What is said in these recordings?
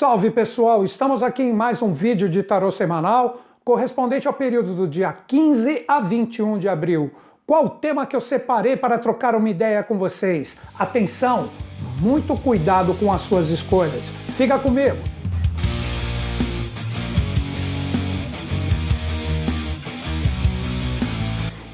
Salve pessoal, estamos aqui em mais um vídeo de tarô semanal correspondente ao período do dia 15 a 21 de abril. Qual o tema que eu separei para trocar uma ideia com vocês? Atenção, muito cuidado com as suas escolhas. Fica comigo.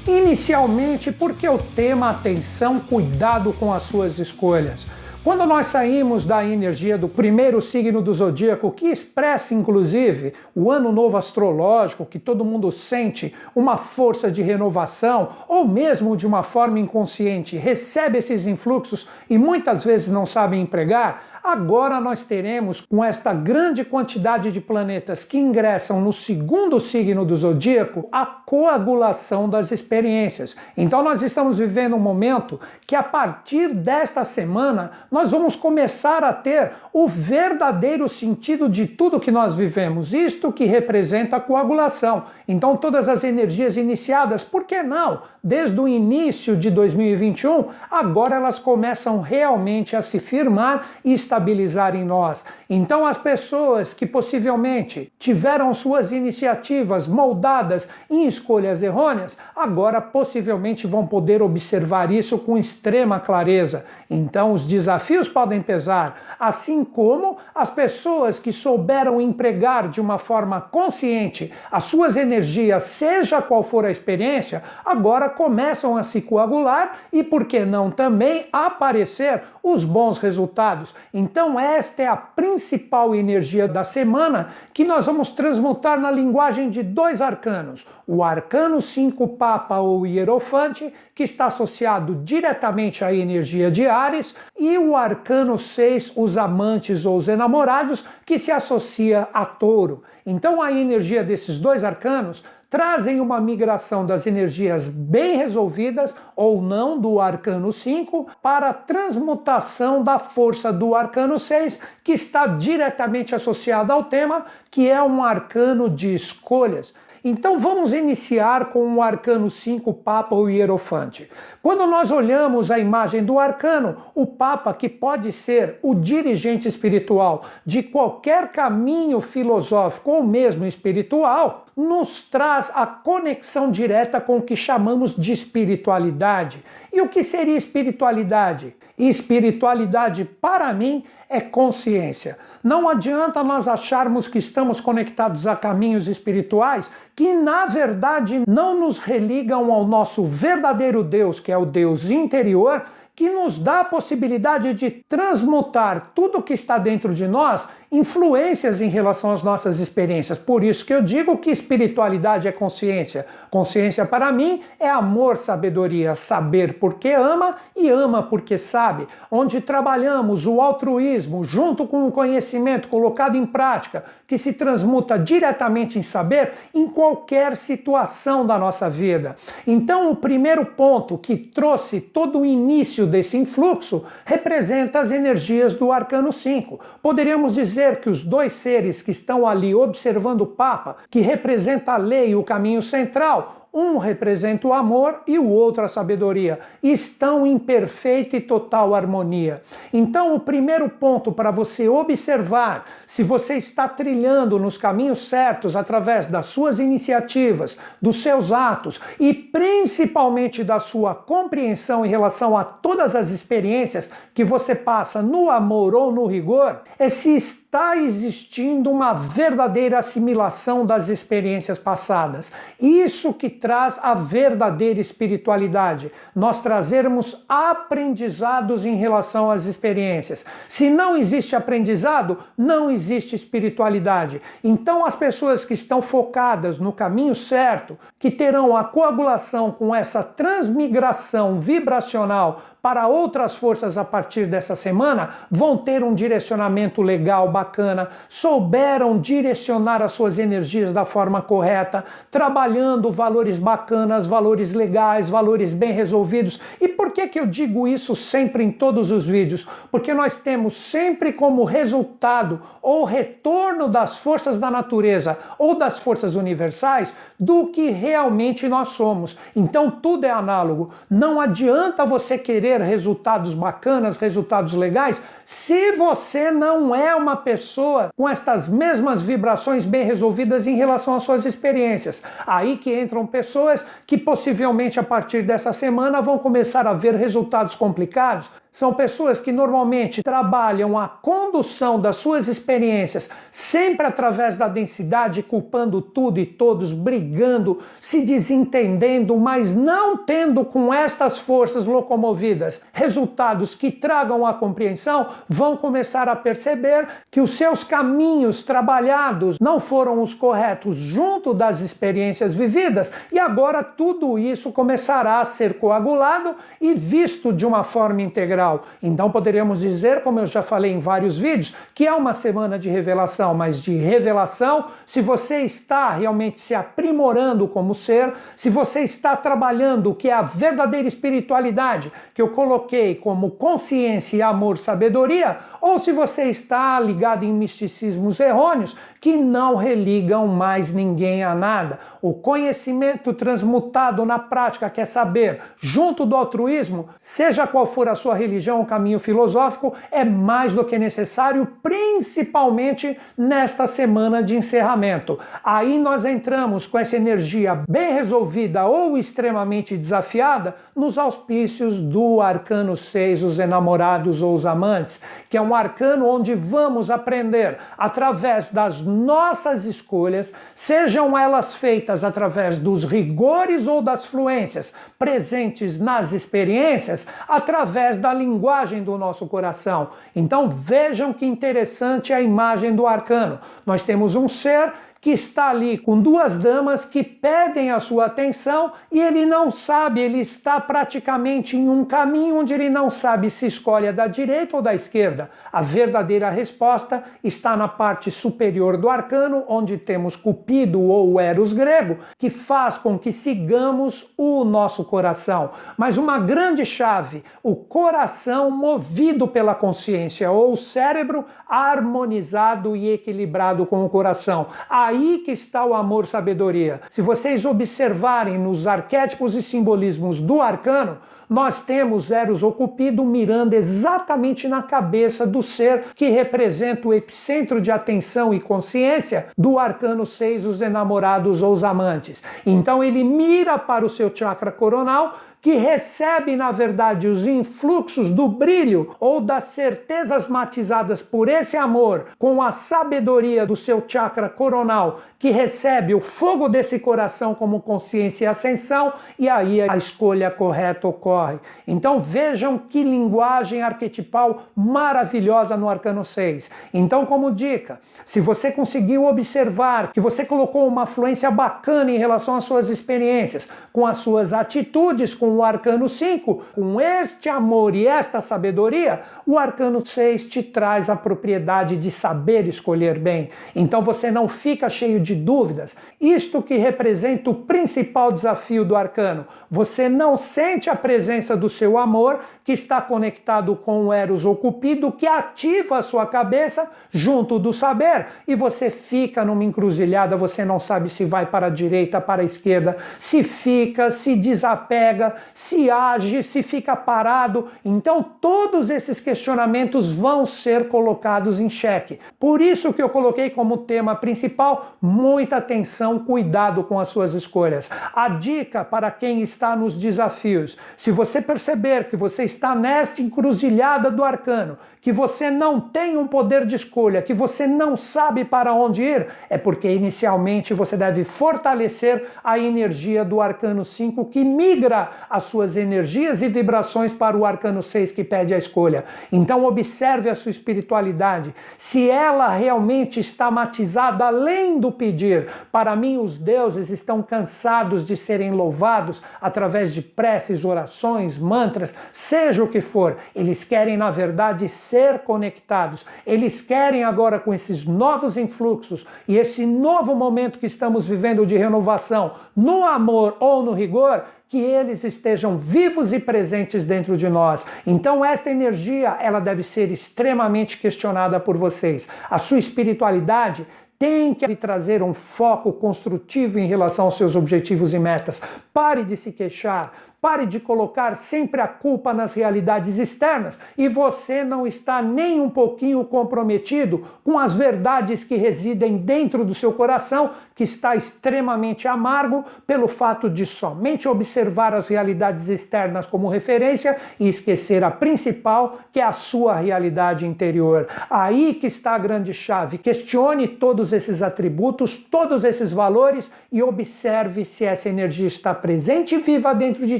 Inicialmente, porque o tema atenção, cuidado com as suas escolhas. Quando nós saímos da energia do primeiro signo do zodíaco, que expressa inclusive o ano novo astrológico, que todo mundo sente uma força de renovação, ou mesmo de uma forma inconsciente, recebe esses influxos e muitas vezes não sabe empregar, Agora nós teremos, com esta grande quantidade de planetas que ingressam no segundo signo do zodíaco, a coagulação das experiências. Então nós estamos vivendo um momento que a partir desta semana nós vamos começar a ter o verdadeiro sentido de tudo que nós vivemos, isto que representa a coagulação. Então todas as energias iniciadas, por que não? Desde o início de 2021, agora elas começam realmente a se firmar e estabilizar em nós. Então, as pessoas que possivelmente tiveram suas iniciativas moldadas em escolhas errôneas, agora possivelmente vão poder observar isso com extrema clareza. Então, os desafios podem pesar, assim como as pessoas que souberam empregar de uma forma consciente as suas energias, seja qual for a experiência, agora começam a se coagular e, por que não, também aparecer os bons resultados. Então, esta é a principal energia da semana que nós vamos transmutar na linguagem de dois arcanos: o arcano 5 Papa ou Hierofante, que está associado diretamente à energia de Ares, e o arcano 6, os amantes ou os enamorados, que se associa a Touro. Então, a energia desses dois arcanos trazem uma migração das energias bem resolvidas ou não do arcano 5 para a transmutação da força do arcano 6, que está diretamente associado ao tema, que é um arcano de escolhas. Então vamos iniciar com o arcano 5, Papa ou Hierofante. Quando nós olhamos a imagem do arcano, o Papa, que pode ser o dirigente espiritual de qualquer caminho filosófico ou mesmo espiritual, nos traz a conexão direta com o que chamamos de espiritualidade. E o que seria espiritualidade? Espiritualidade, para mim, é consciência. Não adianta nós acharmos que estamos conectados a caminhos espirituais que, na verdade, não nos religam ao nosso verdadeiro Deus, que é o Deus interior, que nos dá a possibilidade de transmutar tudo que está dentro de nós influências em relação às nossas experiências. Por isso que eu digo que espiritualidade é consciência. Consciência para mim é amor, sabedoria, saber porque ama e ama porque sabe. Onde trabalhamos o altruísmo junto com o conhecimento colocado em prática, que se transmuta diretamente em saber em qualquer situação da nossa vida. Então, o primeiro ponto que trouxe todo o início desse influxo representa as energias do arcano 5. Poderíamos dizer dizer que os dois seres que estão ali observando o Papa, que representa a lei e o caminho central, um representa o amor e o outro a sabedoria. Estão em perfeita e total harmonia. Então, o primeiro ponto para você observar se você está trilhando nos caminhos certos através das suas iniciativas, dos seus atos e principalmente da sua compreensão em relação a todas as experiências que você passa no amor ou no rigor, é se está existindo uma verdadeira assimilação das experiências passadas. Isso que traz a verdadeira espiritualidade. Nós trazermos aprendizados em relação às experiências. Se não existe aprendizado, não existe espiritualidade. Então, as pessoas que estão focadas no caminho certo, que terão a coagulação com essa transmigração vibracional para outras forças a partir dessa semana vão ter um direcionamento legal, bacana, souberam direcionar as suas energias da forma correta, trabalhando valores bacanas, valores legais, valores bem resolvidos. E por que, que eu digo isso sempre em todos os vídeos? Porque nós temos sempre como resultado ou retorno das forças da natureza ou das forças universais do que realmente nós somos. Então tudo é análogo. Não adianta você querer ter resultados bacanas, resultados legais, se você não é uma pessoa com estas mesmas vibrações bem resolvidas em relação às suas experiências. Aí que entram pessoas que possivelmente a partir dessa semana vão começar a ver resultados complicados são pessoas que normalmente trabalham a condução das suas experiências sempre através da densidade, culpando tudo e todos, brigando, se desentendendo, mas não tendo com estas forças locomovidas resultados que tragam a compreensão, vão começar a perceber que os seus caminhos trabalhados não foram os corretos junto das experiências vividas. E agora tudo isso começará a ser coagulado e visto de uma forma integral então poderíamos dizer, como eu já falei em vários vídeos, que é uma semana de revelação, mas de revelação se você está realmente se aprimorando como ser, se você está trabalhando o que é a verdadeira espiritualidade, que eu coloquei como consciência, amor, sabedoria, ou se você está ligado em misticismos errôneos que não religam mais ninguém a nada. O conhecimento transmutado na prática, quer saber, junto do altruísmo, seja qual for a sua religião ou caminho filosófico, é mais do que necessário, principalmente nesta semana de encerramento. Aí nós entramos com essa energia bem resolvida ou extremamente desafiada nos auspícios do arcano 6, os enamorados ou os amantes, que é um arcano onde vamos aprender através das nossas escolhas, sejam elas feitas através dos rigores ou das fluências presentes nas experiências, através da linguagem do nosso coração. Então vejam que interessante a imagem do arcano. Nós temos um ser que está ali com duas damas que pedem a sua atenção e ele não sabe, ele está praticamente em um caminho onde ele não sabe se escolhe a da direita ou da esquerda. A verdadeira resposta está na parte superior do arcano, onde temos Cupido ou Eros grego, que faz com que sigamos o nosso coração. Mas uma grande chave, o coração movido pela consciência ou o cérebro harmonizado e equilibrado com o coração. A Aí que está o amor sabedoria. Se vocês observarem nos arquétipos e simbolismos do arcano, nós temos Eros ou Cupido mirando exatamente na cabeça do ser que representa o epicentro de atenção e consciência do arcano 6, os enamorados ou os amantes. Então ele mira para o seu chakra coronal que recebe, na verdade, os influxos do brilho ou das certezas matizadas por esse amor, com a sabedoria do seu chakra coronal, que recebe o fogo desse coração como consciência e ascensão, e aí a escolha correta ocorre. Então vejam que linguagem arquetipal maravilhosa no arcano 6. Então, como dica, se você conseguiu observar que você colocou uma fluência bacana em relação às suas experiências, com as suas atitudes, com o arcano 5, com este amor e esta sabedoria, o arcano 6 te traz a propriedade de saber escolher bem. Então você não fica cheio de dúvidas. Isto que representa o principal desafio do arcano. Você não sente a presença do seu amor, que está conectado com o Eros ou Cupido, que ativa a sua cabeça junto do saber, e você fica numa encruzilhada, você não sabe se vai para a direita, para a esquerda, se fica, se desapega, se age, se fica parado. Então, todos esses questionamentos vão ser colocados em xeque. Por isso que eu coloquei como tema principal muita atenção, cuidado com as suas escolhas. A dica para quem está nos desafios: se você perceber que você está nesta encruzilhada do arcano, que você não tem um poder de escolha, que você não sabe para onde ir, é porque inicialmente você deve fortalecer a energia do arcano 5 que migra as suas energias e vibrações para o arcano 6 que pede a escolha. Então observe a sua espiritualidade, se ela realmente está matizada além do pedir. Para mim os deuses estão cansados de serem louvados através de preces, orações, mantras, seja o que for. Eles querem na verdade ser conectados. Eles querem agora, com esses novos influxos e esse novo momento que estamos vivendo de renovação, no amor ou no rigor, que eles estejam vivos e presentes dentro de nós. Então esta energia, ela deve ser extremamente questionada por vocês. A sua espiritualidade tem que lhe trazer um foco construtivo em relação aos seus objetivos e metas. Pare de se queixar, Pare de colocar sempre a culpa nas realidades externas e você não está nem um pouquinho comprometido com as verdades que residem dentro do seu coração, que está extremamente amargo pelo fato de somente observar as realidades externas como referência e esquecer a principal, que é a sua realidade interior. Aí que está a grande chave. Questione todos esses atributos, todos esses valores e observe se essa energia está presente e viva dentro de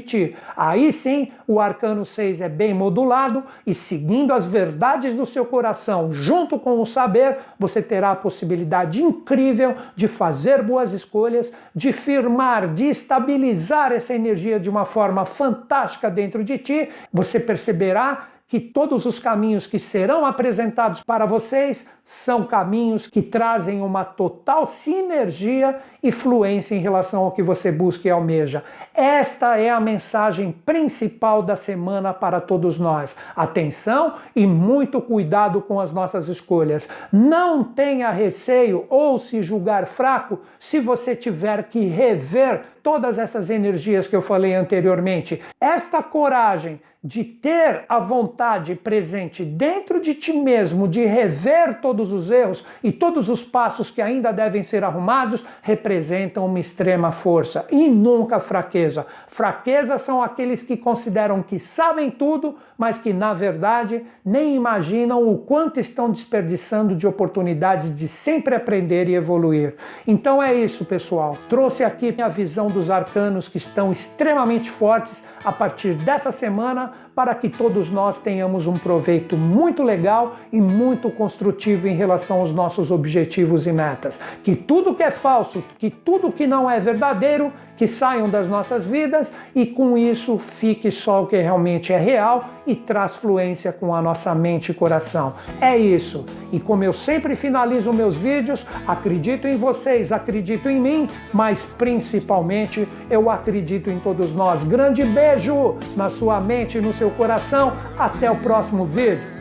ti. Aí sim, o arcano 6 é bem modulado e seguindo as verdades do seu coração, junto com o saber, você terá a possibilidade incrível de fazer boas escolhas, de firmar, de estabilizar essa energia de uma forma fantástica dentro de ti. Você perceberá que todos os caminhos que serão apresentados para vocês são caminhos que trazem uma total sinergia e fluência em relação ao que você busca e almeja. Esta é a mensagem principal da semana para todos nós. Atenção e muito cuidado com as nossas escolhas. Não tenha receio ou se julgar fraco se você tiver que rever todas essas energias que eu falei anteriormente. Esta coragem de ter a vontade presente dentro de ti mesmo de rever todos os erros e todos os passos que ainda devem ser arrumados representam uma extrema força e nunca fraqueza. Fraqueza são aqueles que consideram que sabem tudo, mas que na verdade nem imaginam o quanto estão desperdiçando de oportunidades de sempre aprender e evoluir. Então é isso, pessoal. Trouxe aqui a visão dos arcanos que estão extremamente fortes a partir dessa semana para que todos nós tenhamos um proveito muito legal e muito construtivo em relação aos nossos objetivos e metas. Que tudo que é falso, que tudo que não é verdadeiro, que saiam das nossas vidas e com isso fique só o que realmente é real e traz fluência com a nossa mente e coração. É isso. E como eu sempre finalizo meus vídeos, acredito em vocês, acredito em mim, mas principalmente eu acredito em todos nós. Grande beijo na sua mente e no seu coração. Até o próximo vídeo.